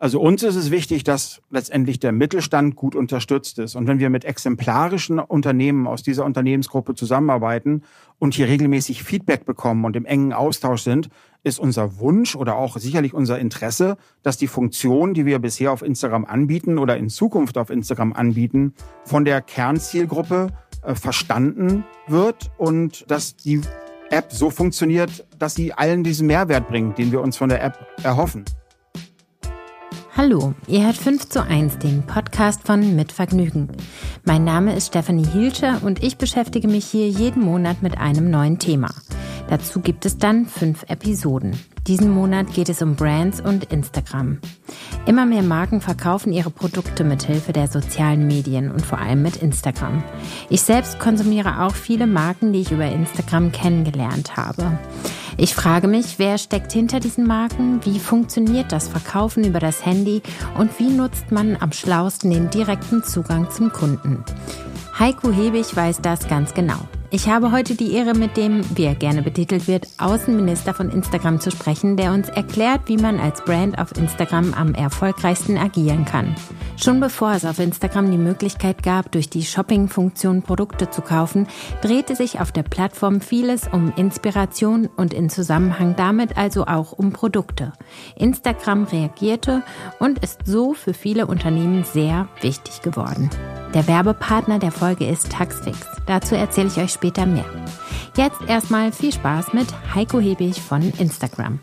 Also uns ist es wichtig, dass letztendlich der Mittelstand gut unterstützt ist. Und wenn wir mit exemplarischen Unternehmen aus dieser Unternehmensgruppe zusammenarbeiten und hier regelmäßig Feedback bekommen und im engen Austausch sind, ist unser Wunsch oder auch sicherlich unser Interesse, dass die Funktion, die wir bisher auf Instagram anbieten oder in Zukunft auf Instagram anbieten, von der Kernzielgruppe äh, verstanden wird und dass die App so funktioniert, dass sie allen diesen Mehrwert bringt, den wir uns von der App erhoffen. Hallo, ihr hört 5 zu 1, den Podcast von Mit Vergnügen. Mein Name ist Stefanie Hielscher und ich beschäftige mich hier jeden Monat mit einem neuen Thema. Dazu gibt es dann fünf Episoden. Diesen Monat geht es um Brands und Instagram. Immer mehr Marken verkaufen ihre Produkte mit Hilfe der sozialen Medien und vor allem mit Instagram. Ich selbst konsumiere auch viele Marken, die ich über Instagram kennengelernt habe. Ich frage mich, wer steckt hinter diesen Marken? Wie funktioniert das Verkaufen über das Handy? Und wie nutzt man am schlausten den direkten Zugang zum Kunden? Heiko Hebig weiß das ganz genau. Ich habe heute die Ehre, mit dem, wie er gerne betitelt wird, Außenminister von Instagram zu sprechen, der uns erklärt, wie man als Brand auf Instagram am erfolgreichsten agieren kann. Schon bevor es auf Instagram die Möglichkeit gab, durch die Shopping-Funktion Produkte zu kaufen, drehte sich auf der Plattform vieles um Inspiration und in Zusammenhang damit also auch um Produkte. Instagram reagierte und ist so für viele Unternehmen sehr wichtig geworden. Der Werbepartner der Folge ist Taxfix. Dazu erzähle ich euch später mehr. Jetzt erstmal viel Spaß mit Heiko Hebig von Instagram.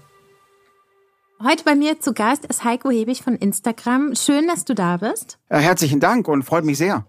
Heute bei mir zu Gast ist Heiko Hebig von Instagram. Schön, dass du da bist. Ja, herzlichen Dank und freut mich sehr.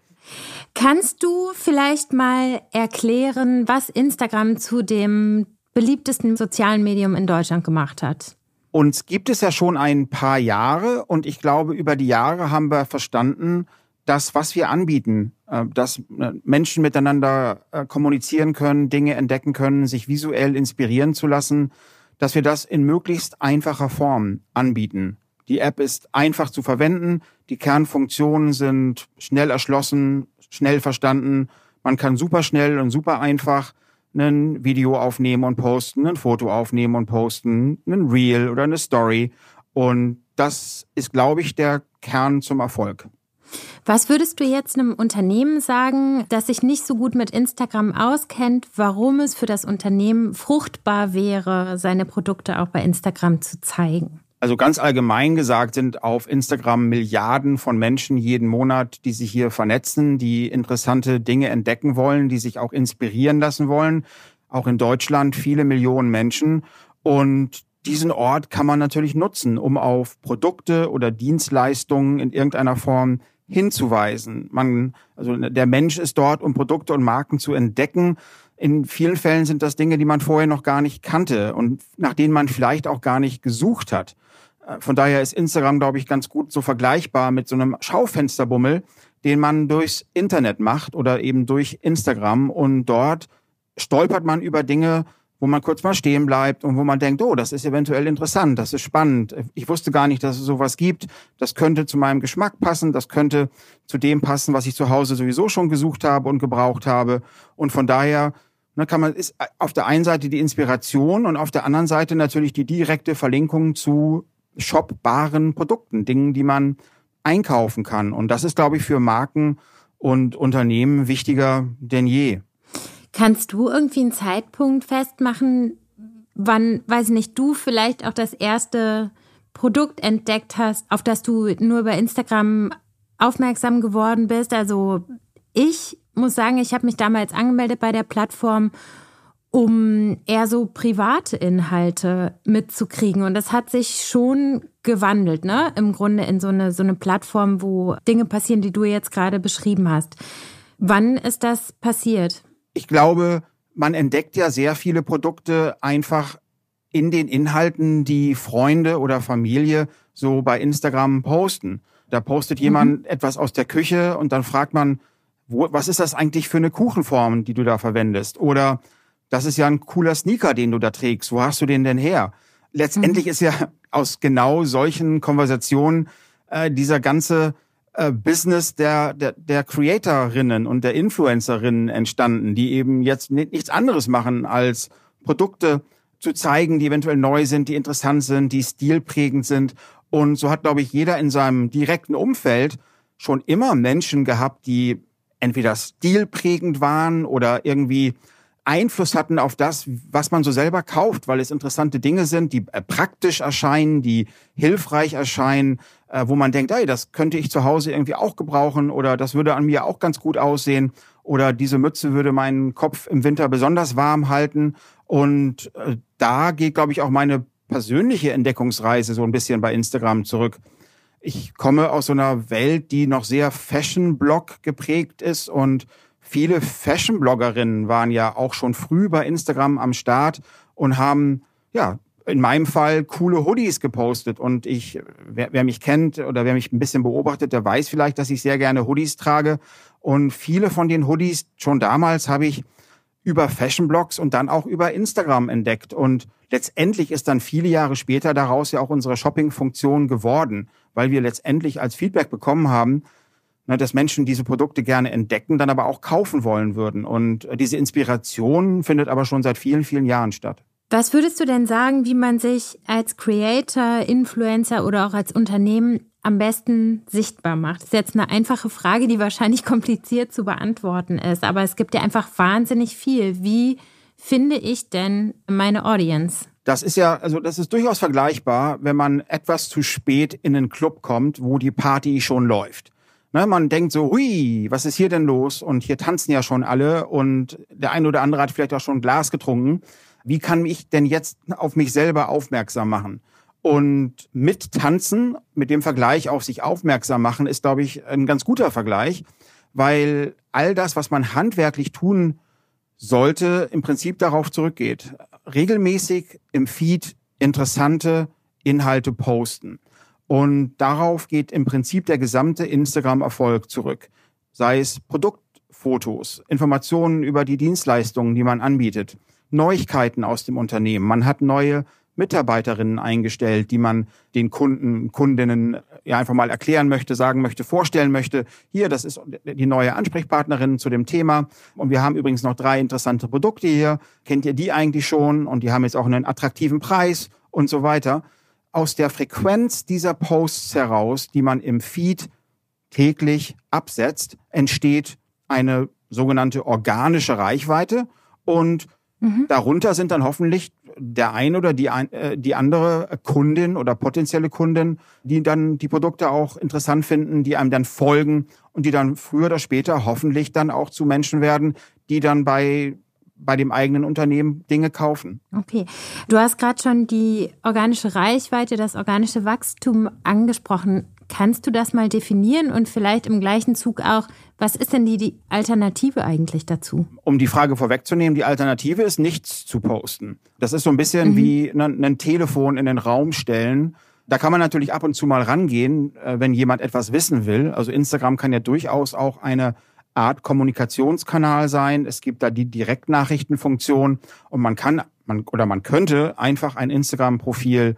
Kannst du vielleicht mal erklären, was Instagram zu dem beliebtesten sozialen Medium in Deutschland gemacht hat? Uns gibt es ja schon ein paar Jahre und ich glaube, über die Jahre haben wir verstanden, das, was wir anbieten, äh, dass äh, Menschen miteinander äh, kommunizieren können, Dinge entdecken können, sich visuell inspirieren zu lassen, dass wir das in möglichst einfacher Form anbieten. Die App ist einfach zu verwenden, die Kernfunktionen sind schnell erschlossen, schnell verstanden. Man kann super schnell und super einfach ein Video aufnehmen und posten, ein Foto aufnehmen und posten, ein Reel oder eine Story. Und das ist, glaube ich, der Kern zum Erfolg. Was würdest du jetzt einem Unternehmen sagen, das sich nicht so gut mit Instagram auskennt, warum es für das Unternehmen fruchtbar wäre, seine Produkte auch bei Instagram zu zeigen? Also ganz allgemein gesagt sind auf Instagram Milliarden von Menschen jeden Monat, die sich hier vernetzen, die interessante Dinge entdecken wollen, die sich auch inspirieren lassen wollen. Auch in Deutschland viele Millionen Menschen. Und diesen Ort kann man natürlich nutzen, um auf Produkte oder Dienstleistungen in irgendeiner Form hinzuweisen. Man, also der Mensch ist dort, um Produkte und Marken zu entdecken. In vielen Fällen sind das Dinge, die man vorher noch gar nicht kannte und nach denen man vielleicht auch gar nicht gesucht hat. Äh, von daher ist Instagram, glaube ich, ganz gut so vergleichbar mit so einem Schaufensterbummel, den man durchs Internet macht oder eben durch Instagram und dort stolpert man über Dinge, wo man kurz mal stehen bleibt und wo man denkt, oh, das ist eventuell interessant, das ist spannend. Ich wusste gar nicht, dass es sowas gibt. Das könnte zu meinem Geschmack passen, das könnte zu dem passen, was ich zu Hause sowieso schon gesucht habe und gebraucht habe. Und von daher ne, kann man ist auf der einen Seite die Inspiration und auf der anderen Seite natürlich die direkte Verlinkung zu shopbaren Produkten, Dingen, die man einkaufen kann. Und das ist, glaube ich, für Marken und Unternehmen wichtiger denn je. Kannst du irgendwie einen Zeitpunkt festmachen, wann, weiß ich nicht, du vielleicht auch das erste Produkt entdeckt hast, auf das du nur über Instagram aufmerksam geworden bist? Also ich muss sagen, ich habe mich damals angemeldet bei der Plattform, um eher so private Inhalte mitzukriegen. Und das hat sich schon gewandelt, ne? Im Grunde in so eine, so eine Plattform, wo Dinge passieren, die du jetzt gerade beschrieben hast. Wann ist das passiert? Ich glaube, man entdeckt ja sehr viele Produkte einfach in den Inhalten, die Freunde oder Familie so bei Instagram posten. Da postet jemand mhm. etwas aus der Küche und dann fragt man, wo, was ist das eigentlich für eine Kuchenform, die du da verwendest? Oder das ist ja ein cooler Sneaker, den du da trägst. Wo hast du den denn her? Letztendlich mhm. ist ja aus genau solchen Konversationen äh, dieser ganze äh, Business der, der, der Creatorinnen und der Influencerinnen entstanden, die eben jetzt nichts anderes machen, als Produkte zu zeigen, die eventuell neu sind, die interessant sind, die stilprägend sind. Und so hat, glaube ich, jeder in seinem direkten Umfeld schon immer Menschen gehabt, die entweder stilprägend waren oder irgendwie Einfluss hatten auf das, was man so selber kauft, weil es interessante Dinge sind, die äh, praktisch erscheinen, die hilfreich erscheinen, äh, wo man denkt, ey, das könnte ich zu Hause irgendwie auch gebrauchen oder das würde an mir auch ganz gut aussehen oder diese Mütze würde meinen Kopf im Winter besonders warm halten. Und äh, da geht, glaube ich, auch meine persönliche Entdeckungsreise so ein bisschen bei Instagram zurück. Ich komme aus so einer Welt, die noch sehr Fashion-Blog geprägt ist und viele Fashion-Bloggerinnen waren ja auch schon früh bei Instagram am Start und haben, ja, in meinem Fall coole Hoodies gepostet. Und ich, wer, wer mich kennt oder wer mich ein bisschen beobachtet, der weiß vielleicht, dass ich sehr gerne Hoodies trage. Und viele von den Hoodies, schon damals habe ich über Fashion-Blogs und dann auch über Instagram entdeckt. Und letztendlich ist dann viele Jahre später daraus ja auch unsere Shopping-Funktion geworden, weil wir letztendlich als Feedback bekommen haben, ne, dass Menschen diese Produkte gerne entdecken, dann aber auch kaufen wollen würden. Und diese Inspiration findet aber schon seit vielen, vielen Jahren statt. Was würdest du denn sagen, wie man sich als Creator, Influencer oder auch als Unternehmen am besten sichtbar macht? Das ist jetzt eine einfache Frage, die wahrscheinlich kompliziert zu beantworten ist, aber es gibt ja einfach wahnsinnig viel. Wie finde ich denn meine Audience? Das ist ja, also das ist durchaus vergleichbar, wenn man etwas zu spät in einen Club kommt, wo die Party schon läuft. Ne, man denkt so, hui, was ist hier denn los? Und hier tanzen ja schon alle und der eine oder andere hat vielleicht auch schon ein Glas getrunken. Wie kann ich denn jetzt auf mich selber aufmerksam machen? Und mit Tanzen, mit dem Vergleich auf sich aufmerksam machen, ist, glaube ich, ein ganz guter Vergleich, weil all das, was man handwerklich tun sollte, im Prinzip darauf zurückgeht. Regelmäßig im Feed interessante Inhalte posten. Und darauf geht im Prinzip der gesamte Instagram-Erfolg zurück. Sei es Produktfotos, Informationen über die Dienstleistungen, die man anbietet, Neuigkeiten aus dem Unternehmen. Man hat neue Mitarbeiterinnen eingestellt, die man den Kunden, Kundinnen ja einfach mal erklären möchte, sagen möchte, vorstellen möchte. Hier, das ist die neue Ansprechpartnerin zu dem Thema. Und wir haben übrigens noch drei interessante Produkte hier. Kennt ihr die eigentlich schon? Und die haben jetzt auch einen attraktiven Preis und so weiter aus der Frequenz dieser Posts heraus, die man im Feed täglich absetzt, entsteht eine sogenannte organische Reichweite und mhm. darunter sind dann hoffentlich der ein oder die, äh, die andere Kundin oder potenzielle Kundin, die dann die Produkte auch interessant finden, die einem dann folgen und die dann früher oder später hoffentlich dann auch zu Menschen werden, die dann bei bei dem eigenen Unternehmen Dinge kaufen. Okay. Du hast gerade schon die organische Reichweite, das organische Wachstum angesprochen. Kannst du das mal definieren und vielleicht im gleichen Zug auch, was ist denn die, die Alternative eigentlich dazu? Um die Frage vorwegzunehmen, die Alternative ist nichts zu posten. Das ist so ein bisschen mhm. wie ein, ein Telefon in den Raum stellen. Da kann man natürlich ab und zu mal rangehen, äh, wenn jemand etwas wissen will. Also Instagram kann ja durchaus auch eine Art Kommunikationskanal sein. Es gibt da die Direktnachrichtenfunktion und man kann man oder man könnte einfach ein Instagram-Profil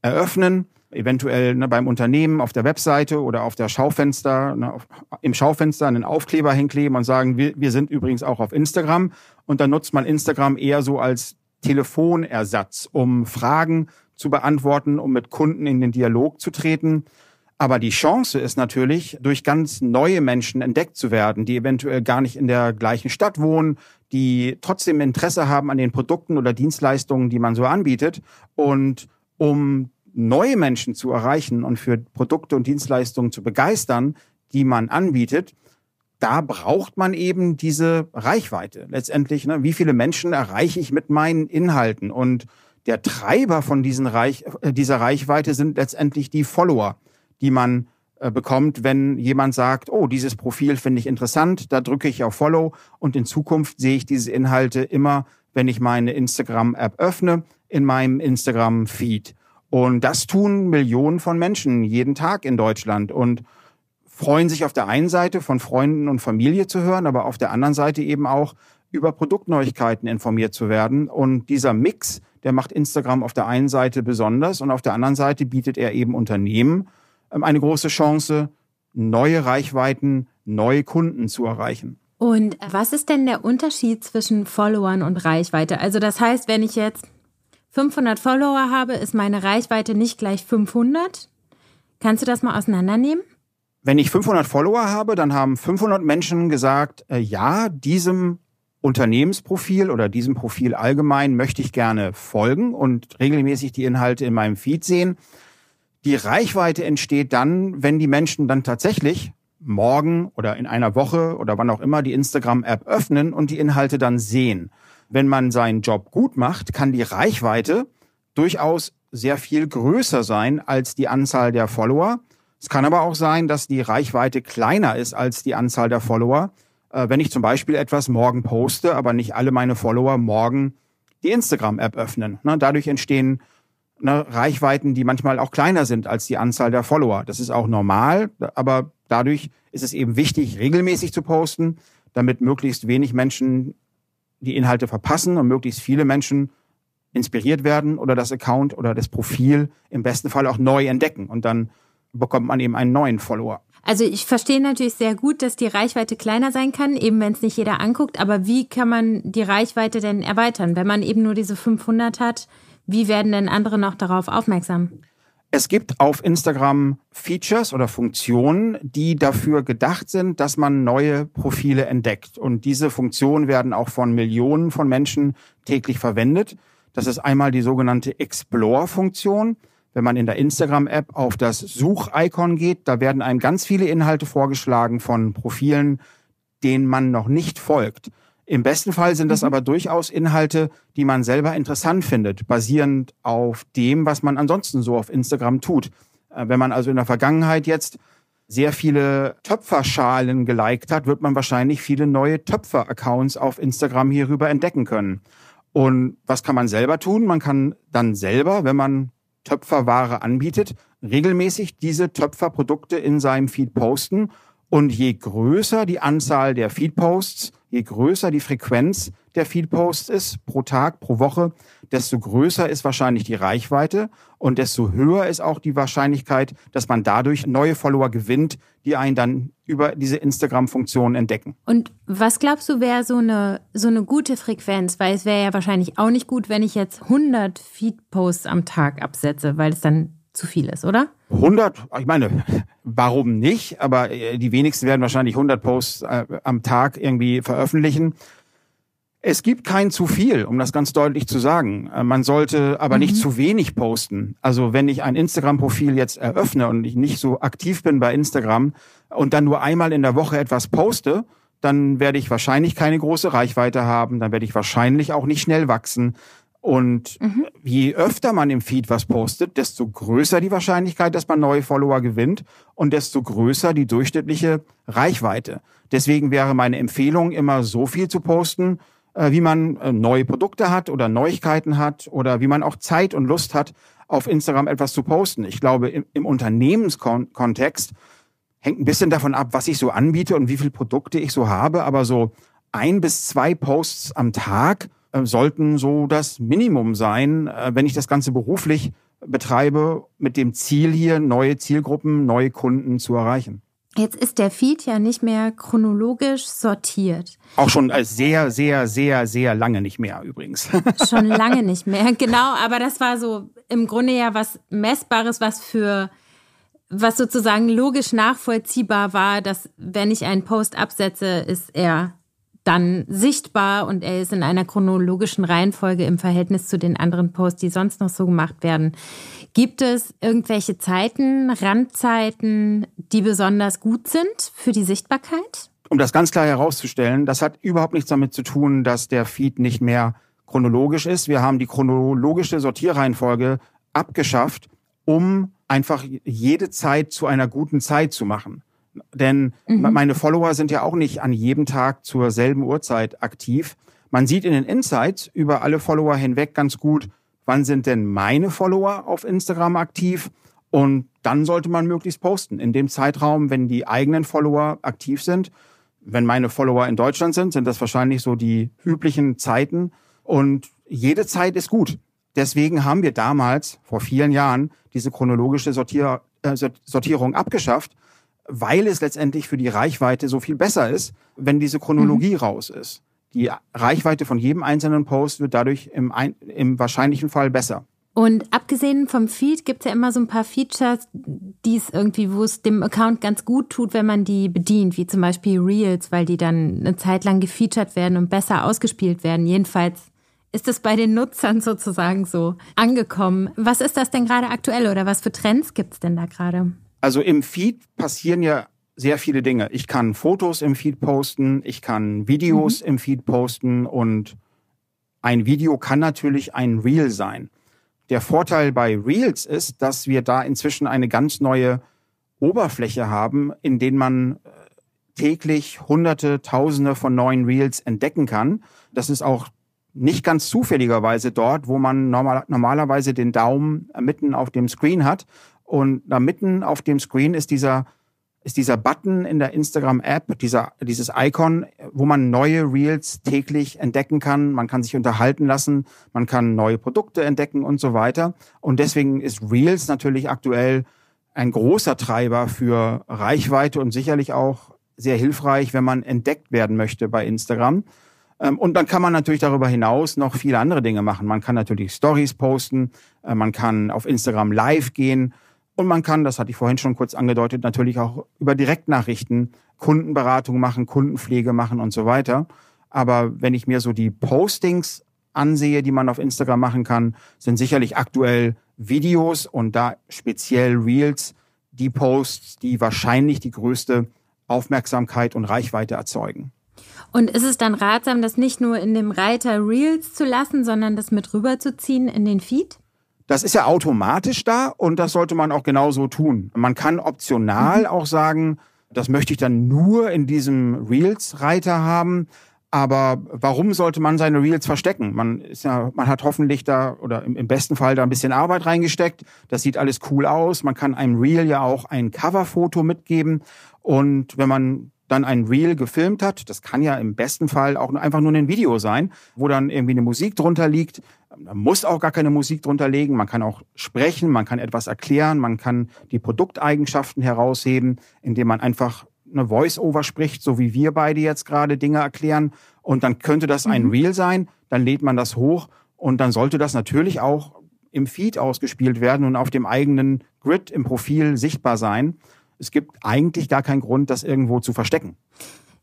eröffnen, eventuell ne, beim Unternehmen auf der Webseite oder auf der Schaufenster, ne, auf, im Schaufenster einen Aufkleber hinkleben und sagen, wir, wir sind übrigens auch auf Instagram. Und dann nutzt man Instagram eher so als Telefonersatz, um Fragen zu beantworten, um mit Kunden in den Dialog zu treten. Aber die Chance ist natürlich, durch ganz neue Menschen entdeckt zu werden, die eventuell gar nicht in der gleichen Stadt wohnen, die trotzdem Interesse haben an den Produkten oder Dienstleistungen, die man so anbietet. Und um neue Menschen zu erreichen und für Produkte und Dienstleistungen zu begeistern, die man anbietet, da braucht man eben diese Reichweite. Letztendlich, ne, wie viele Menschen erreiche ich mit meinen Inhalten? Und der Treiber von diesen Reich, äh, dieser Reichweite sind letztendlich die Follower die man äh, bekommt, wenn jemand sagt, oh, dieses Profil finde ich interessant, da drücke ich auf Follow und in Zukunft sehe ich diese Inhalte immer, wenn ich meine Instagram-App öffne, in meinem Instagram-Feed. Und das tun Millionen von Menschen jeden Tag in Deutschland und freuen sich auf der einen Seite von Freunden und Familie zu hören, aber auf der anderen Seite eben auch über Produktneuigkeiten informiert zu werden. Und dieser Mix, der macht Instagram auf der einen Seite besonders und auf der anderen Seite bietet er eben Unternehmen ähm, eine große Chance, neue Reichweiten, neue Kunden zu erreichen. Und was ist denn der Unterschied zwischen Followern und Reichweite? Also das heißt, wenn ich jetzt 500 Follower habe, ist meine Reichweite nicht gleich 500, Kannst du das mal auseinandernehmen? Wenn ich 500 Follower habe, dann haben 500 Menschen gesagt, äh, ja, diesem Unternehmensprofil oder diesem Profil allgemein möchte ich gerne folgen und regelmäßig die Inhalte in meinem Feed sehen. Die Reichweite entsteht dann, wenn die Menschen dann tatsächlich morgen oder in einer Woche oder wann auch immer die Instagram-App öffnen und die Inhalte dann sehen. Wenn man seinen Job gut macht, kann die Reichweite durchaus sehr viel größer sein als die Anzahl der Follower. Es kann aber auch sein, dass die Reichweite kleiner ist als die Anzahl der Follower. Äh, wenn ich zum Beispiel etwas morgen poste, aber nicht alle meine Follower morgen die Instagram-App öffnen. Ne, dadurch entstehen Reichweiten, die manchmal auch kleiner sind als die Anzahl der Follower. Das ist auch normal, aber dadurch ist es eben wichtig, regelmäßig zu posten, damit möglichst wenig Menschen die Inhalte verpassen und möglichst viele Menschen inspiriert werden oder das Account oder das Profil im besten Fall auch neu entdecken und dann bekommt man eben einen neuen Follower. Also ich verstehe natürlich sehr gut, dass die Reichweite kleiner sein kann, eben wenn es nicht jeder anguckt. Aber wie kann man die Reichweite denn erweitern? Wenn man eben nur diese 500 hat, wie werden denn andere noch darauf aufmerksam? Es gibt auf Instagram Features oder Funktionen, die dafür gedacht sind, dass man neue Profile entdeckt. Und diese Funktionen werden auch von Millionen von Menschen täglich verwendet. Das ist einmal die sogenannte Explore-Funktion. Wenn man in der Instagram-App auf das Such-Icon geht, da werden einem ganz viele Inhalte vorgeschlagen von Profilen, denen man noch nicht folgt. Im besten Fall sind das mhm. aber durchaus Inhalte, die man selber interessant findet, basierend auf dem, was man ansonsten so auf Instagram tut. Äh, wenn man also in der Vergangenheit jetzt sehr viele Töpferschalen geliked hat, wird man wahrscheinlich viele neue Töpfer-Accounts auf Instagram hierüber entdecken können. Und was kann man selber tun? Man kann dann selber, wenn man Töpferware anbietet, regelmäßig diese Töpferprodukte in seinem Feed posten. Und je größer die Anzahl der Feedposts, je größer die Frequenz der Feedposts ist pro Tag, pro Woche, desto größer ist wahrscheinlich die Reichweite und desto höher ist auch die Wahrscheinlichkeit, dass man dadurch neue Follower gewinnt, die einen dann über diese Instagram-Funktion entdecken. Und was glaubst du, wäre so eine, so eine gute Frequenz? Weil es wäre ja wahrscheinlich auch nicht gut, wenn ich jetzt 100 Feed-Posts am Tag absetze, weil es dann zu viel ist, oder? 100, ich meine, warum nicht? Aber äh, die wenigsten werden wahrscheinlich 100 Posts äh, am Tag irgendwie veröffentlichen. Es gibt kein zu viel, um das ganz deutlich zu sagen. Äh, man sollte aber mhm. nicht zu wenig posten. Also wenn ich ein Instagram-Profil jetzt eröffne und ich nicht so aktiv bin bei Instagram und dann nur einmal in der Woche etwas poste, dann werde ich wahrscheinlich keine große Reichweite haben, dann werde ich wahrscheinlich auch nicht schnell wachsen. Und mhm. je öfter man im Feed was postet, desto größer die Wahrscheinlichkeit, dass man neue Follower gewinnt und desto größer die durchschnittliche Reichweite. Deswegen wäre meine Empfehlung immer so viel zu posten, äh, wie man äh, neue Produkte hat oder Neuigkeiten hat oder wie man auch Zeit und Lust hat, auf Instagram etwas zu posten. Ich glaube, im, im Unternehmenskontext hängt ein bisschen davon ab, was ich so anbiete und wie viele Produkte ich so habe, aber so ein bis zwei Posts am Tag sollten so das Minimum sein, äh, wenn ich das Ganze beruflich betreibe, mit dem Ziel hier, neue Zielgruppen, neue Kunden zu erreichen. Jetzt ist der Feed ja nicht mehr chronologisch sortiert. Auch schon sehr, sehr, sehr, sehr lange nicht mehr übrigens. Schon lange nicht mehr, genau. Aber das war so im Grunde ja was Messbares, was für, was sozusagen logisch nachvollziehbar war, dass wenn ich einen Post absetze, ist er dann sichtbar und er ist in einer chronologischen Reihenfolge im Verhältnis zu den anderen Posts, die sonst noch so gemacht werden. Gibt es irgendwelche Zeiten, Randzeiten, die besonders gut sind für die Sichtbarkeit? Um das ganz klar herauszustellen, das hat überhaupt nichts damit zu tun, dass der Feed nicht mehr chronologisch ist. Wir haben die chronologische Sortierreihenfolge abgeschafft, um einfach jede Zeit zu einer guten Zeit zu machen. Denn mhm. meine Follower sind ja auch nicht an jedem Tag zur selben Uhrzeit aktiv. Man sieht in den Insights über alle Follower hinweg ganz gut, wann sind denn meine Follower auf Instagram aktiv und dann sollte man möglichst posten. In dem Zeitraum, wenn die eigenen Follower aktiv sind, wenn meine Follower in Deutschland sind, sind das wahrscheinlich so die üblichen Zeiten und jede Zeit ist gut. Deswegen haben wir damals, vor vielen Jahren, diese chronologische Sortier, äh, Sortierung abgeschafft weil es letztendlich für die Reichweite so viel besser ist, wenn diese Chronologie mhm. raus ist. Die Reichweite von jedem einzelnen Post wird dadurch im, im wahrscheinlichen Fall besser. Und abgesehen vom Feed gibt es ja immer so ein paar Features, die es irgendwie, wo es dem Account ganz gut tut, wenn man die bedient, wie zum Beispiel Reels, weil die dann eine Zeit lang gefeatured werden und besser ausgespielt werden. Jedenfalls ist es bei den Nutzern sozusagen so angekommen. Was ist das denn gerade aktuell oder was für Trends gibt es denn da gerade? Also im Feed passieren ja sehr viele Dinge. Ich kann Fotos im Feed posten, ich kann Videos mhm. im Feed posten und ein Video kann natürlich ein Reel sein. Der Vorteil bei Reels ist, dass wir da inzwischen eine ganz neue Oberfläche haben, in denen man äh, täglich Hunderte, Tausende von neuen Reels entdecken kann. Das ist auch nicht ganz zufälligerweise dort, wo man normal, normalerweise den Daumen mitten auf dem Screen hat. Und da mitten auf dem Screen ist dieser ist dieser Button in der Instagram-App, dieser, dieses Icon, wo man neue Reels täglich entdecken kann. Man kann sich unterhalten lassen, man kann neue Produkte entdecken und so weiter. Und deswegen ist Reels natürlich aktuell ein großer Treiber für Reichweite und sicherlich auch sehr hilfreich, wenn man entdeckt werden möchte bei Instagram. Ähm, und dann kann man natürlich darüber hinaus noch viele andere Dinge machen. Man kann natürlich Stories posten, äh, man kann auf Instagram live gehen und man kann, das hatte ich vorhin schon kurz angedeutet, natürlich auch über Direktnachrichten Kundenberatung machen, Kundenpflege machen und so weiter. Aber wenn ich mir so die Postings ansehe, die man auf Instagram machen kann, sind sicherlich aktuell Videos und da speziell Reels die Posts, die wahrscheinlich die größte Aufmerksamkeit und Reichweite erzeugen. Und ist es dann ratsam, das nicht nur in dem Reiter Reels zu lassen, sondern das mit rüberzuziehen in den Feed? Das ist ja automatisch da und das sollte man auch genauso tun. Man kann optional mhm. auch sagen, das möchte ich dann nur in diesem Reels-Reiter haben. Aber warum sollte man seine Reels verstecken? Man ist ja, man hat hoffentlich da oder im, im, besten Fall da ein bisschen Arbeit reingesteckt. Das sieht alles cool aus. Man kann einem Reel ja auch ein Coverfoto mitgeben. Und wenn man dann ein Reel gefilmt hat, das kann ja im besten Fall auch einfach nur ein Video sein, wo dann irgendwie eine Musik drunter liegt. Man muss auch gar keine Musik drunter legen. Man kann auch sprechen, man kann etwas erklären, man kann die Produkteigenschaften herausheben, indem man einfach eine Voice-Over spricht, so wie wir beide jetzt gerade Dinge erklären. Und dann könnte das ein mhm. Reel sein. Dann lädt man das hoch und dann sollte das natürlich auch im Feed ausgespielt werden und auf dem eigenen Grid im Profil sichtbar sein. Es gibt eigentlich gar keinen Grund, das irgendwo zu verstecken.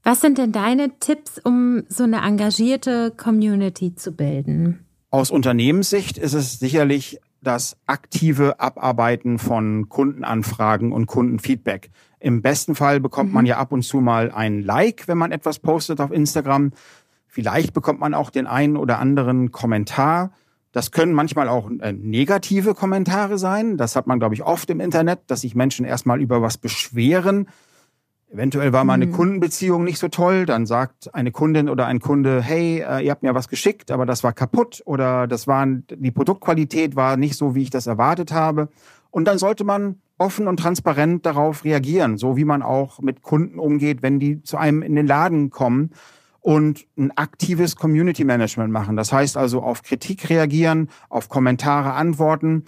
Was sind denn deine Tipps, um so eine engagierte Community zu bilden? Aus Unternehmenssicht ist es sicherlich das aktive Abarbeiten von Kundenanfragen und Kundenfeedback. Im besten Fall bekommt mhm. man ja ab und zu mal ein Like, wenn man etwas postet auf Instagram. Vielleicht bekommt man auch den einen oder anderen Kommentar. Das können manchmal auch äh, negative Kommentare sein. Das hat man, glaube ich, oft im Internet, dass sich Menschen erstmal über was beschweren. Eventuell war mal eine mhm. Kundenbeziehung nicht so toll. Dann sagt eine Kundin oder ein Kunde, hey, äh, ihr habt mir was geschickt, aber das war kaputt oder das waren, die Produktqualität war nicht so, wie ich das erwartet habe. Und dann sollte man offen und transparent darauf reagieren, so wie man auch mit Kunden umgeht, wenn die zu einem in den Laden kommen und ein aktives Community Management machen. Das heißt also auf Kritik reagieren, auf Kommentare antworten,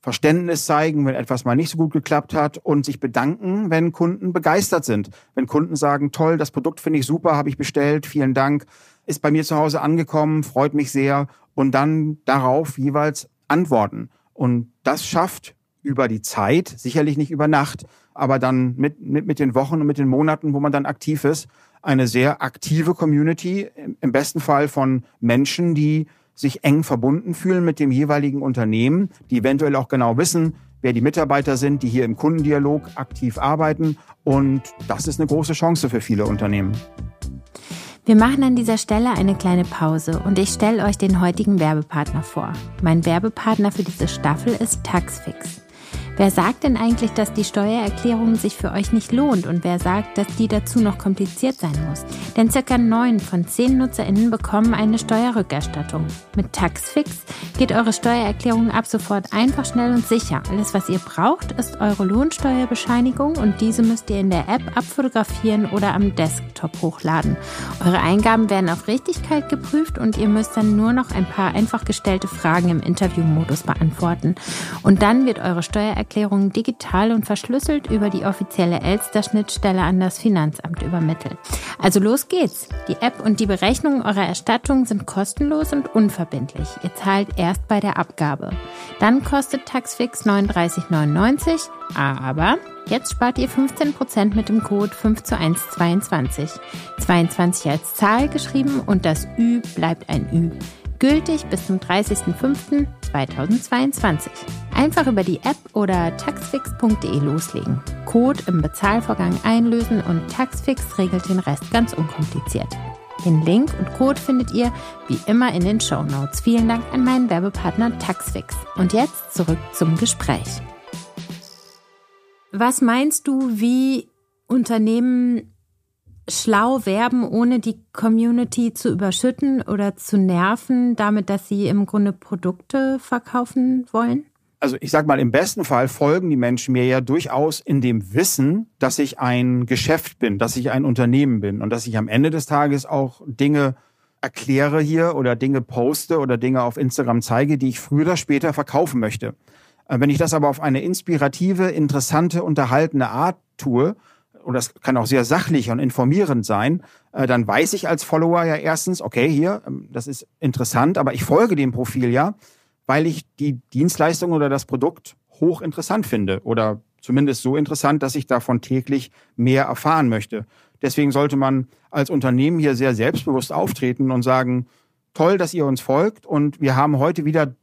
Verständnis zeigen, wenn etwas mal nicht so gut geklappt hat und sich bedanken, wenn Kunden begeistert sind. Wenn Kunden sagen, toll, das Produkt finde ich super, habe ich bestellt, vielen Dank, ist bei mir zu Hause angekommen, freut mich sehr und dann darauf jeweils antworten. Und das schafft über die Zeit, sicherlich nicht über Nacht, aber dann mit, mit, mit den Wochen und mit den Monaten, wo man dann aktiv ist, eine sehr aktive Community, im besten Fall von Menschen, die sich eng verbunden fühlen mit dem jeweiligen Unternehmen, die eventuell auch genau wissen, wer die Mitarbeiter sind, die hier im Kundendialog aktiv arbeiten. Und das ist eine große Chance für viele Unternehmen. Wir machen an dieser Stelle eine kleine Pause und ich stelle euch den heutigen Werbepartner vor. Mein Werbepartner für diese Staffel ist Taxfix. Wer sagt denn eigentlich, dass die Steuererklärung sich für euch nicht lohnt und wer sagt, dass die dazu noch kompliziert sein muss? Denn circa neun von zehn NutzerInnen bekommen eine Steuerrückerstattung. Mit Taxfix geht eure Steuererklärung ab sofort einfach, schnell und sicher. Alles, was ihr braucht, ist eure Lohnsteuerbescheinigung und diese müsst ihr in der App abfotografieren oder am Desktop hochladen. Eure Eingaben werden auf Richtigkeit geprüft und ihr müsst dann nur noch ein paar einfach gestellte Fragen im Interviewmodus beantworten. Und dann wird eure Steuererklärung Steuererklärungen digital und verschlüsselt über die offizielle Elster-Schnittstelle an das Finanzamt übermitteln. Also los geht's. Die App und die Berechnungen eurer Erstattung sind kostenlos und unverbindlich. Ihr zahlt erst bei der Abgabe. Dann kostet Taxfix 39,99, aber Jetzt spart ihr 15% mit dem Code 5 zu 1 22. 22 als Zahl geschrieben und das Ü bleibt ein Ü. Gültig bis zum 30.05.2022. Einfach über die App oder taxfix.de loslegen. Code im Bezahlvorgang einlösen und Taxfix regelt den Rest ganz unkompliziert. Den Link und Code findet ihr wie immer in den Show Notes. Vielen Dank an meinen Werbepartner Taxfix. Und jetzt zurück zum Gespräch. Was meinst du, wie Unternehmen schlau werben, ohne die Community zu überschütten oder zu nerven, damit, dass sie im Grunde Produkte verkaufen wollen? Also ich sag mal, im besten Fall folgen die Menschen mir ja durchaus in dem Wissen, dass ich ein Geschäft bin, dass ich ein Unternehmen bin und dass ich am Ende des Tages auch Dinge erkläre hier oder Dinge poste oder Dinge auf Instagram zeige, die ich früher oder später verkaufen möchte. Äh, wenn ich das aber auf eine inspirative, interessante, unterhaltende Art tue, und das kann auch sehr sachlich und informierend sein, äh, dann weiß ich als Follower ja erstens, okay, hier, ähm, das ist interessant, aber ich folge dem Profil ja, weil ich die Dienstleistung oder das Produkt hochinteressant finde oder zumindest so interessant, dass ich davon täglich mehr erfahren möchte. Deswegen sollte man als Unternehmen hier sehr selbstbewusst auftreten und sagen, toll, dass ihr uns folgt und wir haben heute wieder,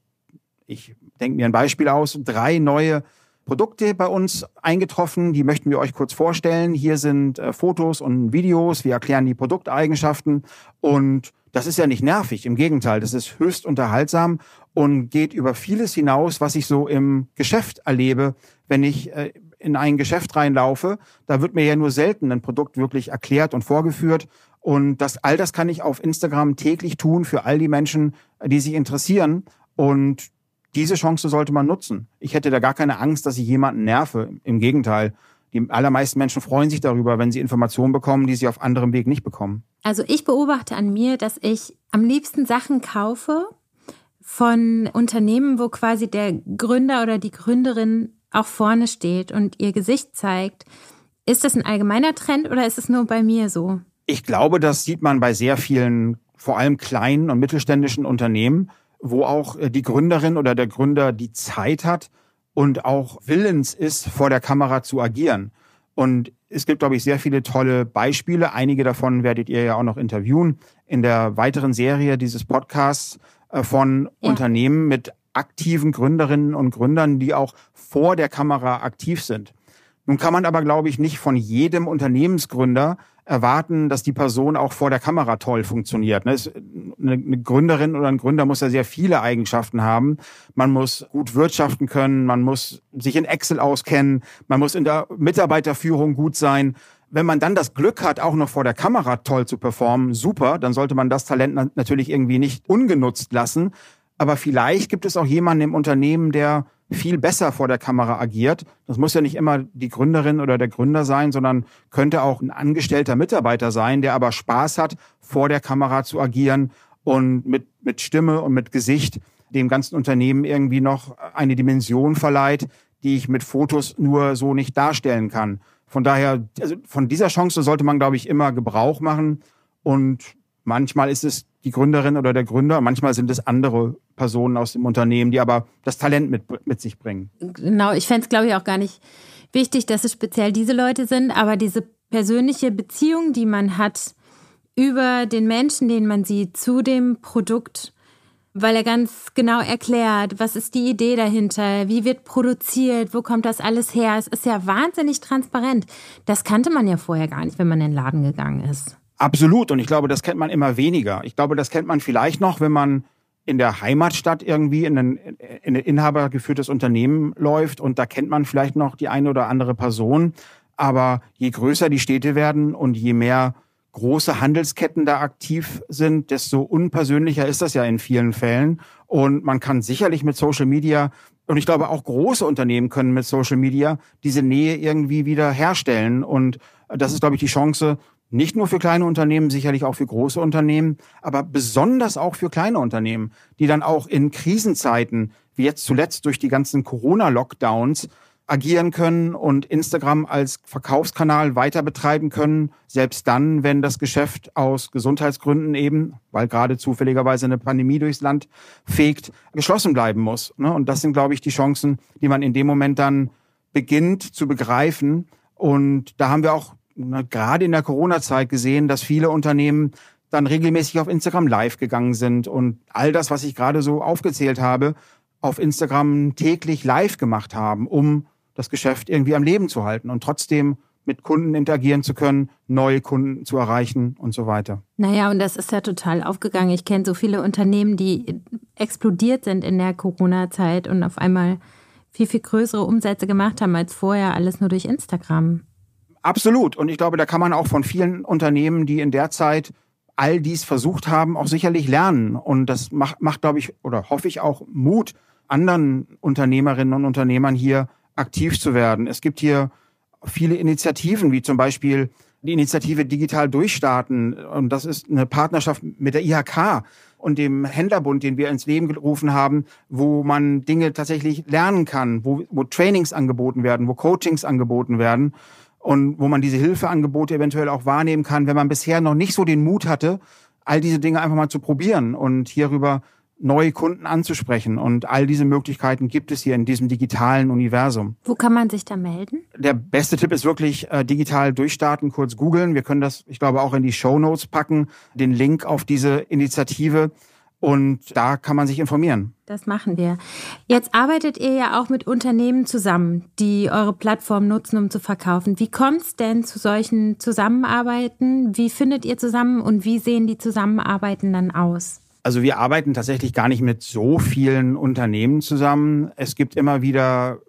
ich denke mir ein Beispiel aus, drei neue Produkte bei uns eingetroffen. Die möchten wir euch kurz vorstellen. Hier sind äh, Fotos und Videos. Wir erklären die Produkteigenschaften. Und das ist ja nicht nervig. Im Gegenteil, das ist höchst unterhaltsam und geht über vieles hinaus, was ich so im Geschäft erlebe, wenn ich äh, in ein Geschäft reinlaufe. Da wird mir ja nur selten ein Produkt wirklich erklärt und vorgeführt. Und das, all das kann ich auf Instagram täglich tun für all die Menschen, die sich interessieren. Und diese Chance sollte man nutzen. Ich hätte da gar keine Angst, dass ich jemanden nerve. Im Gegenteil. Die allermeisten Menschen freuen sich darüber, wenn sie Informationen bekommen, die sie auf anderem Weg nicht bekommen. Also ich beobachte an mir, dass ich am liebsten Sachen kaufe von Unternehmen, wo quasi der Gründer oder die Gründerin auch vorne steht und ihr Gesicht zeigt. Ist das ein allgemeiner Trend oder ist es nur bei mir so? Ich glaube, das sieht man bei sehr vielen, vor allem kleinen und mittelständischen Unternehmen wo auch äh, die Gründerin oder der Gründer die Zeit hat und auch willens ist, vor der Kamera zu agieren. Und es gibt, glaube ich, sehr viele tolle Beispiele. Einige davon werdet ihr ja auch noch interviewen in der weiteren Serie dieses Podcasts äh, von ja. Unternehmen mit aktiven Gründerinnen und Gründern, die auch vor der Kamera aktiv sind. Nun kann man aber, glaube ich, nicht von jedem Unternehmensgründer erwarten, dass die Person auch vor der Kamera toll funktioniert. Ne? Eine Gründerin oder ein Gründer muss ja sehr viele Eigenschaften haben. Man muss gut wirtschaften können, man muss sich in Excel auskennen, man muss in der Mitarbeiterführung gut sein. Wenn man dann das Glück hat, auch noch vor der Kamera toll zu performen, super, dann sollte man das Talent natürlich irgendwie nicht ungenutzt lassen. Aber vielleicht gibt es auch jemanden im Unternehmen, der viel besser vor der Kamera agiert. Das muss ja nicht immer die Gründerin oder der Gründer sein, sondern könnte auch ein angestellter Mitarbeiter sein, der aber Spaß hat, vor der Kamera zu agieren und mit, mit Stimme und mit Gesicht dem ganzen Unternehmen irgendwie noch eine Dimension verleiht, die ich mit Fotos nur so nicht darstellen kann. Von daher, also von dieser Chance sollte man, glaube ich, immer Gebrauch machen. Und manchmal ist es die Gründerin oder der Gründer. Manchmal sind es andere Personen aus dem Unternehmen, die aber das Talent mit, mit sich bringen. Genau, ich fände es, glaube ich, auch gar nicht wichtig, dass es speziell diese Leute sind, aber diese persönliche Beziehung, die man hat über den Menschen, den man sieht, zu dem Produkt, weil er ganz genau erklärt, was ist die Idee dahinter, wie wird produziert, wo kommt das alles her. Es ist ja wahnsinnig transparent. Das kannte man ja vorher gar nicht, wenn man in den Laden gegangen ist. Absolut. Und ich glaube, das kennt man immer weniger. Ich glaube, das kennt man vielleicht noch, wenn man in der Heimatstadt irgendwie in ein, in ein inhabergeführtes Unternehmen läuft und da kennt man vielleicht noch die eine oder andere Person. Aber je größer die Städte werden und je mehr große Handelsketten da aktiv sind, desto unpersönlicher ist das ja in vielen Fällen. Und man kann sicherlich mit Social Media und ich glaube auch große Unternehmen können mit Social Media diese Nähe irgendwie wieder herstellen. Und das ist, glaube ich, die Chance, nicht nur für kleine Unternehmen, sicherlich auch für große Unternehmen, aber besonders auch für kleine Unternehmen, die dann auch in Krisenzeiten, wie jetzt zuletzt durch die ganzen Corona-Lockdowns, agieren können und Instagram als Verkaufskanal weiter betreiben können, selbst dann, wenn das Geschäft aus Gesundheitsgründen eben, weil gerade zufälligerweise eine Pandemie durchs Land fegt, geschlossen bleiben muss. Ne? Und das sind, glaube ich, die Chancen, die man in dem Moment dann beginnt zu begreifen. Und da haben wir auch gerade in der Corona-Zeit gesehen, dass viele Unternehmen dann regelmäßig auf Instagram live gegangen sind und all das, was ich gerade so aufgezählt habe, auf Instagram täglich live gemacht haben, um das Geschäft irgendwie am Leben zu halten und trotzdem mit Kunden interagieren zu können, neue Kunden zu erreichen und so weiter. Naja, und das ist ja total aufgegangen. Ich kenne so viele Unternehmen, die explodiert sind in der Corona-Zeit und auf einmal viel, viel größere Umsätze gemacht haben als vorher, alles nur durch Instagram. Absolut. Und ich glaube, da kann man auch von vielen Unternehmen, die in der Zeit all dies versucht haben, auch sicherlich lernen. Und das macht, macht glaube ich, oder hoffe ich auch Mut, anderen Unternehmerinnen und Unternehmern hier aktiv zu werden. Es gibt hier viele Initiativen, wie zum Beispiel die Initiative Digital Durchstarten. Und das ist eine Partnerschaft mit der IHK und dem Händlerbund, den wir ins Leben gerufen haben, wo man Dinge tatsächlich lernen kann, wo, wo Trainings angeboten werden, wo Coachings angeboten werden und wo man diese Hilfeangebote eventuell auch wahrnehmen kann, wenn man bisher noch nicht so den Mut hatte, all diese Dinge einfach mal zu probieren und hierüber neue Kunden anzusprechen. Und all diese Möglichkeiten gibt es hier in diesem digitalen Universum. Wo kann man sich da melden? Der beste Tipp ist wirklich äh, digital durchstarten, kurz googeln. Wir können das, ich glaube, auch in die Show Notes packen, den Link auf diese Initiative. Und da kann man sich informieren. Das machen wir. Jetzt arbeitet ihr ja auch mit Unternehmen zusammen, die eure Plattform nutzen, um zu verkaufen. Wie kommt es denn zu solchen Zusammenarbeiten? Wie findet ihr zusammen und wie sehen die Zusammenarbeiten dann aus? Also wir arbeiten tatsächlich gar nicht mit so vielen Unternehmen zusammen. Es gibt immer wieder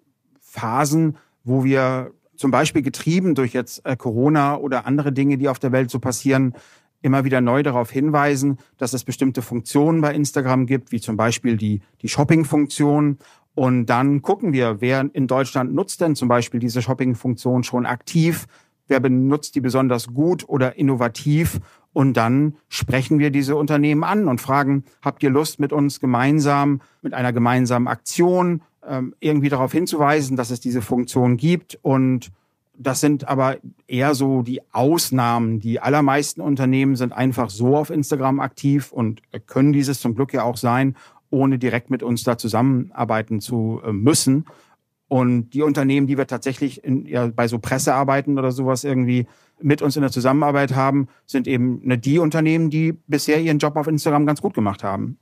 Phasen, wo wir zum Beispiel getrieben durch jetzt äh, Corona oder andere Dinge, die auf der Welt so passieren, immer wieder neu darauf hinweisen, dass es bestimmte Funktionen bei Instagram gibt, wie zum Beispiel die, die Shopping-Funktion. Und dann gucken wir, wer in Deutschland nutzt denn zum Beispiel diese Shopping-Funktion schon aktiv, wer benutzt die besonders gut oder innovativ und dann sprechen wir diese Unternehmen an und fragen, habt ihr Lust mit uns gemeinsam, mit einer gemeinsamen Aktion ähm, irgendwie darauf hinzuweisen, dass es diese Funktion gibt und das sind aber eher so die Ausnahmen. Die allermeisten Unternehmen sind einfach so auf Instagram aktiv und können dieses zum Glück ja auch sein, ohne direkt mit uns da zusammenarbeiten zu äh, müssen. Und die Unternehmen, die wir tatsächlich in, ja, bei so Pressearbeiten oder sowas irgendwie mit uns in der Zusammenarbeit haben, sind eben ne, die Unternehmen, die bisher ihren Job auf Instagram ganz gut gemacht haben.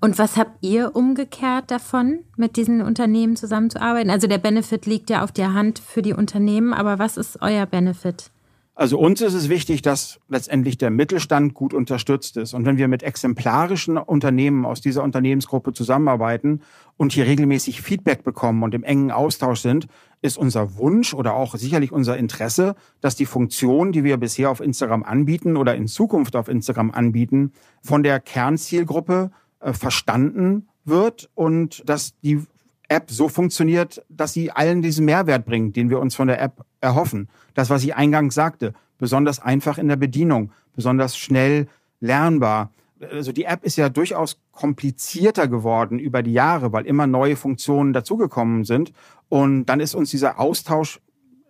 Und was habt ihr umgekehrt davon, mit diesen Unternehmen zusammenzuarbeiten? Also der Benefit liegt ja auf der Hand für die Unternehmen, aber was ist euer Benefit? Also uns ist es wichtig, dass letztendlich der Mittelstand gut unterstützt ist. Und wenn wir mit exemplarischen Unternehmen aus dieser Unternehmensgruppe zusammenarbeiten und hier regelmäßig Feedback bekommen und im engen Austausch sind, ist unser Wunsch oder auch sicherlich unser Interesse, dass die Funktion, die wir bisher auf Instagram anbieten oder in Zukunft auf Instagram anbieten, von der Kernzielgruppe äh, verstanden wird und dass die App so funktioniert, dass sie allen diesen Mehrwert bringt, den wir uns von der App erhoffen. Das, was ich eingangs sagte, besonders einfach in der Bedienung, besonders schnell lernbar. Also die App ist ja durchaus komplizierter geworden über die Jahre, weil immer neue Funktionen dazugekommen sind. Und dann ist uns dieser Austausch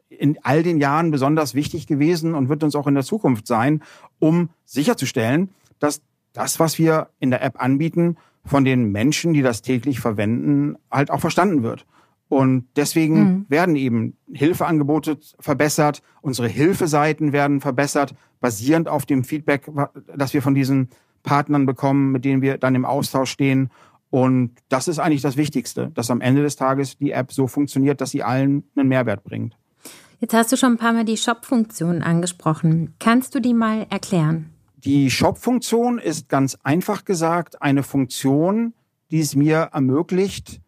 in all den Jahren besonders wichtig gewesen und wird uns auch in der Zukunft sein, um sicherzustellen, dass das, was wir in der App anbieten, von den Menschen, die das täglich verwenden, halt auch verstanden wird. Und deswegen mhm. werden eben Hilfeangebote verbessert, unsere Hilfeseiten werden verbessert, basierend auf dem Feedback, das wir von diesen Partnern bekommen, mit denen wir dann im Austausch stehen. Und das ist eigentlich das Wichtigste, dass am Ende des Tages die App so funktioniert, dass sie allen einen Mehrwert bringt. Jetzt hast du schon ein paar Mal die Shop-Funktion angesprochen. Kannst du die mal erklären? Die Shop-Funktion ist ganz einfach gesagt eine Funktion, die es mir ermöglicht,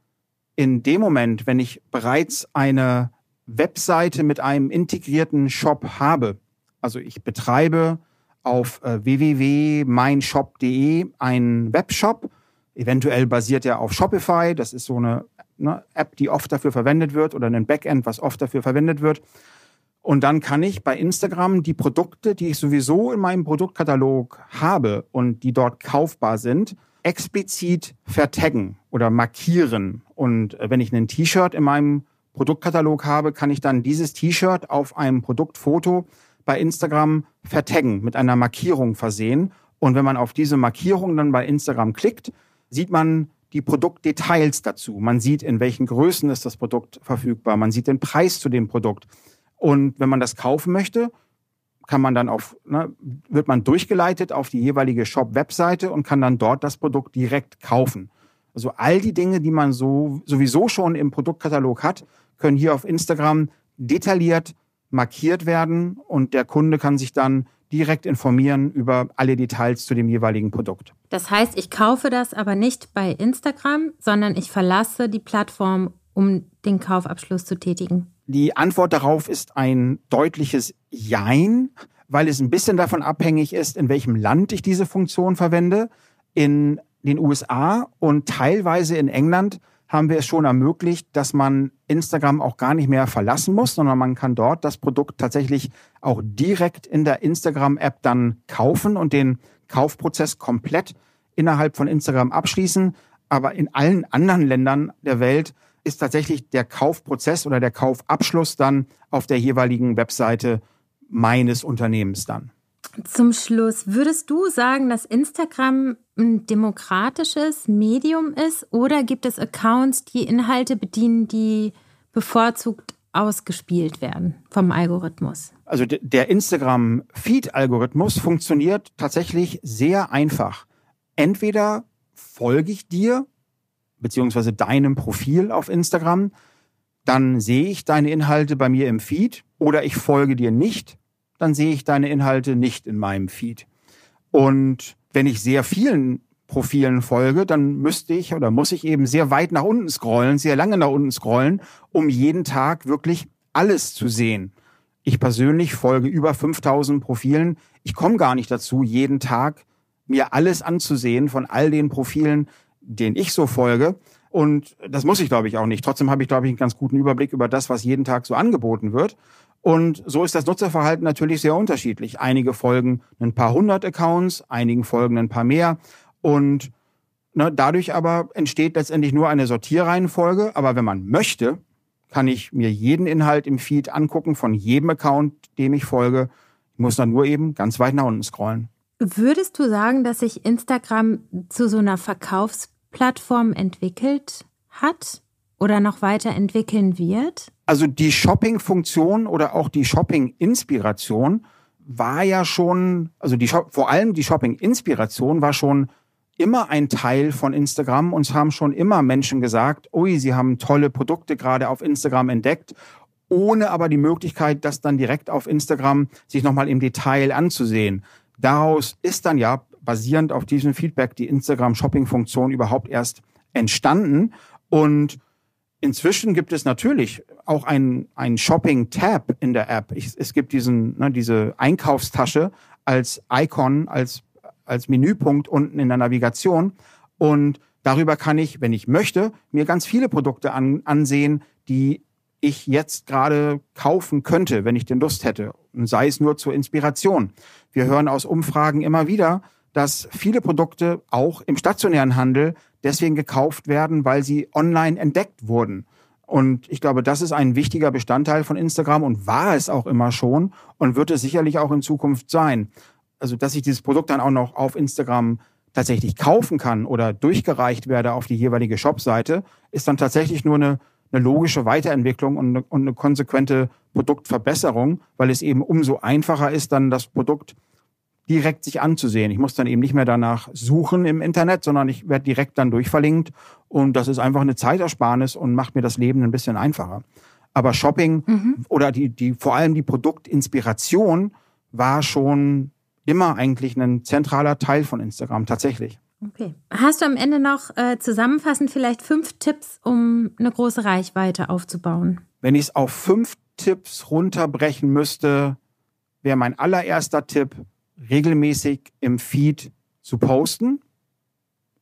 in dem Moment, wenn ich bereits eine Webseite mit einem integrierten Shop habe, also ich betreibe auf äh, www.meinshop.de einen Webshop, eventuell basiert er auf Shopify, das ist so eine ne, App, die oft dafür verwendet wird oder ein Backend, was oft dafür verwendet wird. Und dann kann ich bei Instagram die Produkte, die ich sowieso in meinem Produktkatalog habe und die dort kaufbar sind, explizit vertaggen oder markieren. Und äh, wenn ich ein T-Shirt in meinem Produktkatalog habe, kann ich dann dieses T-Shirt auf einem Produktfoto bei Instagram vertaggen, mit einer Markierung versehen. Und wenn man auf diese Markierung dann bei Instagram klickt, sieht man die Produktdetails dazu. Man sieht, in welchen Größen ist das Produkt verfügbar. Man sieht den Preis zu dem Produkt. Und wenn man das kaufen möchte, kann man dann auf, ne, wird man durchgeleitet auf die jeweilige Shop-Webseite und kann dann dort das Produkt direkt kaufen. Also all die Dinge, die man so sowieso schon im Produktkatalog hat, können hier auf Instagram detailliert markiert werden und der Kunde kann sich dann direkt informieren über alle Details zu dem jeweiligen Produkt. Das heißt, ich kaufe das aber nicht bei Instagram, sondern ich verlasse die Plattform, um den Kaufabschluss zu tätigen. Die Antwort darauf ist ein deutliches Jein, weil es ein bisschen davon abhängig ist, in welchem Land ich diese Funktion verwende. In den USA und teilweise in England haben wir es schon ermöglicht, dass man Instagram auch gar nicht mehr verlassen muss, sondern man kann dort das Produkt tatsächlich auch direkt in der Instagram-App dann kaufen und den Kaufprozess komplett innerhalb von Instagram abschließen. Aber in allen anderen Ländern der Welt ist tatsächlich der Kaufprozess oder der Kaufabschluss dann auf der jeweiligen Webseite meines Unternehmens dann. Zum Schluss, würdest du sagen, dass Instagram ein demokratisches Medium ist oder gibt es Accounts, die Inhalte bedienen, die bevorzugt ausgespielt werden vom Algorithmus? Also der Instagram-Feed-Algorithmus funktioniert tatsächlich sehr einfach. Entweder folge ich dir beziehungsweise deinem Profil auf Instagram, dann sehe ich deine Inhalte bei mir im Feed oder ich folge dir nicht, dann sehe ich deine Inhalte nicht in meinem Feed. Und wenn ich sehr vielen Profilen folge, dann müsste ich oder muss ich eben sehr weit nach unten scrollen, sehr lange nach unten scrollen, um jeden Tag wirklich alles zu sehen. Ich persönlich folge über 5000 Profilen. Ich komme gar nicht dazu, jeden Tag mir alles anzusehen von all den Profilen, denen ich so folge. Und das muss ich, glaube ich, auch nicht. Trotzdem habe ich, glaube ich, einen ganz guten Überblick über das, was jeden Tag so angeboten wird. Und so ist das Nutzerverhalten natürlich sehr unterschiedlich. Einige folgen ein paar hundert Accounts, einigen folgen ein paar mehr. Und ne, dadurch aber entsteht letztendlich nur eine Sortierreihenfolge. Aber wenn man möchte, kann ich mir jeden Inhalt im Feed angucken von jedem Account, dem ich folge. Ich muss dann nur eben ganz weit nach unten scrollen. Würdest du sagen, dass sich Instagram zu so einer Verkaufsplattform entwickelt hat oder noch weiterentwickeln wird? Also die Shopping-Funktion oder auch die Shopping-Inspiration war ja schon, also die vor allem die Shopping-Inspiration war schon immer ein Teil von Instagram. Uns haben schon immer Menschen gesagt, ui, sie haben tolle Produkte gerade auf Instagram entdeckt, ohne aber die Möglichkeit, das dann direkt auf Instagram sich nochmal im Detail anzusehen. Daraus ist dann ja basierend auf diesem Feedback die Instagram-Shopping-Funktion überhaupt erst entstanden. Und Inzwischen gibt es natürlich auch ein, ein Shopping-Tab in der App. Ich, es gibt diesen, ne, diese Einkaufstasche als Icon, als, als Menüpunkt unten in der Navigation. Und darüber kann ich, wenn ich möchte, mir ganz viele Produkte an, ansehen, die ich jetzt gerade kaufen könnte, wenn ich den Lust hätte. Und sei es nur zur Inspiration. Wir hören aus Umfragen immer wieder, dass viele Produkte auch im stationären Handel deswegen gekauft werden, weil sie online entdeckt wurden. Und ich glaube, das ist ein wichtiger Bestandteil von Instagram und war es auch immer schon und wird es sicherlich auch in Zukunft sein. Also, dass ich dieses Produkt dann auch noch auf Instagram tatsächlich kaufen kann oder durchgereicht werde auf die jeweilige Shopseite, ist dann tatsächlich nur eine, eine logische Weiterentwicklung und eine, und eine konsequente Produktverbesserung, weil es eben umso einfacher ist, dann das Produkt direkt sich anzusehen. Ich muss dann eben nicht mehr danach suchen im Internet, sondern ich werde direkt dann durchverlinkt und das ist einfach eine Zeitersparnis und macht mir das Leben ein bisschen einfacher. Aber Shopping mhm. oder die, die, vor allem die Produktinspiration war schon immer eigentlich ein zentraler Teil von Instagram, tatsächlich. Okay. Hast du am Ende noch äh, zusammenfassend vielleicht fünf Tipps, um eine große Reichweite aufzubauen? Wenn ich es auf fünf Tipps runterbrechen müsste, wäre mein allererster Tipp, regelmäßig im Feed zu posten.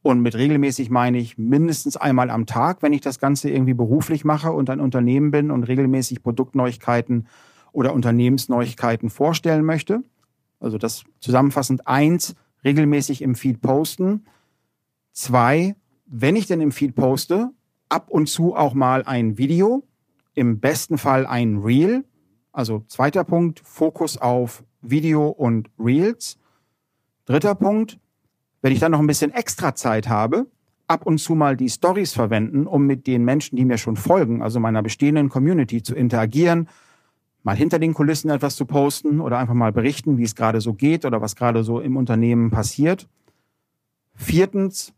Und mit regelmäßig meine ich mindestens einmal am Tag, wenn ich das Ganze irgendwie beruflich mache und ein Unternehmen bin und regelmäßig Produktneuigkeiten oder Unternehmensneuigkeiten vorstellen möchte. Also das zusammenfassend eins, regelmäßig im Feed posten. Zwei, wenn ich denn im Feed poste, ab und zu auch mal ein Video, im besten Fall ein Reel. Also zweiter Punkt, Fokus auf Video und Reels. Dritter Punkt, wenn ich dann noch ein bisschen extra Zeit habe, ab und zu mal die Stories verwenden, um mit den Menschen, die mir schon folgen, also meiner bestehenden Community zu interagieren, mal hinter den Kulissen etwas zu posten oder einfach mal berichten, wie es gerade so geht oder was gerade so im Unternehmen passiert. Viertens,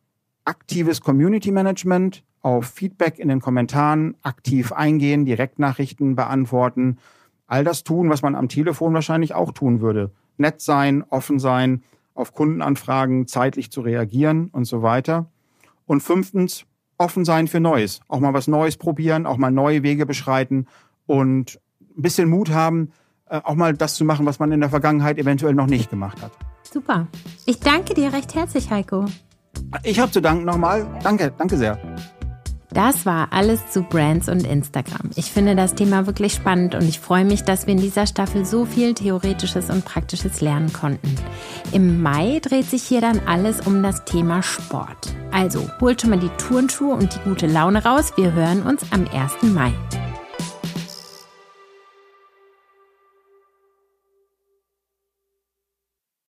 aktives Community Management, auf Feedback in den Kommentaren aktiv eingehen, Direktnachrichten beantworten, all das tun, was man am Telefon wahrscheinlich auch tun würde. Nett sein, offen sein, auf Kundenanfragen zeitlich zu reagieren und so weiter. Und fünftens, offen sein für Neues. Auch mal was Neues probieren, auch mal neue Wege beschreiten und ein bisschen Mut haben, äh, auch mal das zu machen, was man in der Vergangenheit eventuell noch nicht gemacht hat. Super. Ich danke dir recht herzlich, Heiko. Ich habe zu danken nochmal. Danke, danke sehr. Das war alles zu Brands und Instagram. Ich finde das Thema wirklich spannend und ich freue mich, dass wir in dieser Staffel so viel Theoretisches und Praktisches lernen konnten. Im Mai dreht sich hier dann alles um das Thema Sport. Also holt schon mal die Turnschuhe und die gute Laune raus. Wir hören uns am 1. Mai.